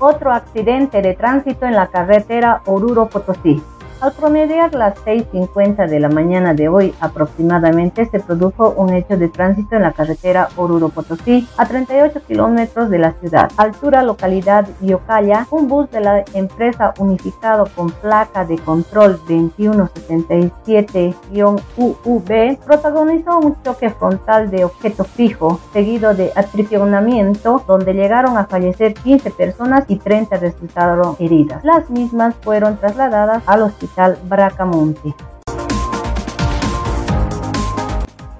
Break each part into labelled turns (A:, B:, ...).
A: Otro accidente de tránsito en la carretera Oruro-Potosí. Al promediar las 6.50 de la mañana de hoy aproximadamente se produjo un hecho de tránsito en la carretera Oruro-Potosí a 38 kilómetros de la ciudad. Altura localidad Yocaya, un bus de la empresa unificado con placa de control 2177-UUB protagonizó un choque frontal de objeto fijo seguido de atricionamiento donde llegaron a fallecer 15 personas y 30 resultaron heridas. Las mismas fueron trasladadas al hospital Bracamonte.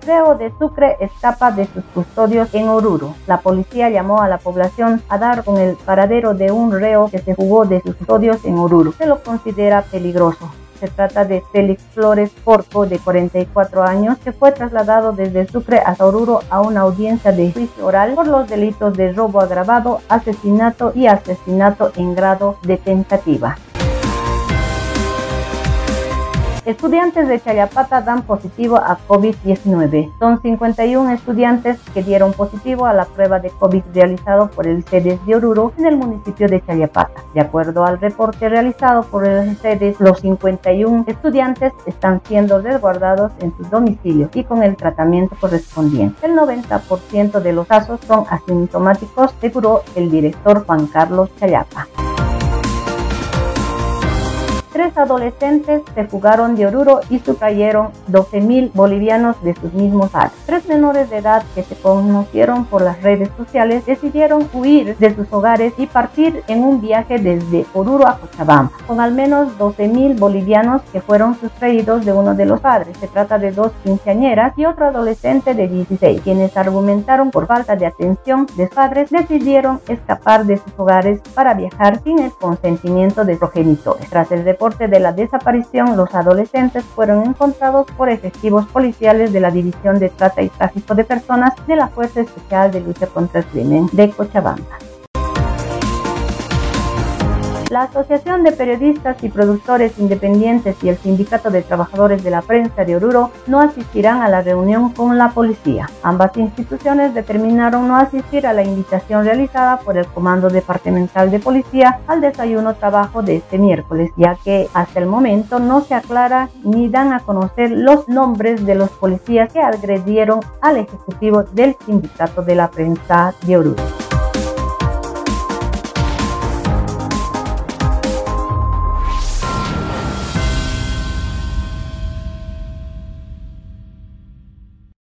A: Reo de Sucre escapa de sus custodios en Oruro. La policía llamó a la población a dar con el paradero de un reo que se jugó de sus custodios en Oruro. Se lo considera peligroso. Se trata de Félix Flores Porco, de 44 años, que fue trasladado desde Sucre a Oruro a una audiencia de juicio oral por los delitos de robo agravado, asesinato y asesinato en grado de tentativa. Estudiantes de Chayapata dan positivo a COVID-19. Son 51 estudiantes que dieron positivo a la prueba de COVID realizado por el CEDES de Oruro en el municipio de Chayapata. De acuerdo al reporte realizado por el CEDES, los 51 estudiantes están siendo resguardados en sus domicilios y con el tratamiento correspondiente. El 90% de los casos son asintomáticos, aseguró el director Juan Carlos Chayapa tres adolescentes se fugaron de Oruro y sustrayeron 12 mil bolivianos de sus mismos padres. Tres menores de edad que se conocieron por las redes sociales decidieron huir de sus hogares y partir en un viaje desde Oruro a Cochabamba, con al menos 12 mil bolivianos que fueron sustraídos de uno de los padres. Se trata de dos quinceañeras y otro adolescente de 16, quienes argumentaron por falta de atención de sus padres, decidieron escapar de sus hogares para viajar sin el consentimiento de progenitores. Tras el de la desaparición, los adolescentes fueron encontrados por efectivos policiales de la División de Trata y Tráfico de Personas de la Fuerza Especial de Lucha contra el Crimen de Cochabamba. La Asociación de Periodistas y Productores Independientes y el Sindicato de Trabajadores de la Prensa de Oruro no asistirán a la reunión con la policía. Ambas instituciones determinaron no asistir a la invitación realizada por el Comando Departamental de Policía al desayuno trabajo de este miércoles, ya que hasta el momento no se aclara ni dan a conocer los nombres de los policías que agredieron al Ejecutivo del Sindicato de la Prensa de Oruro.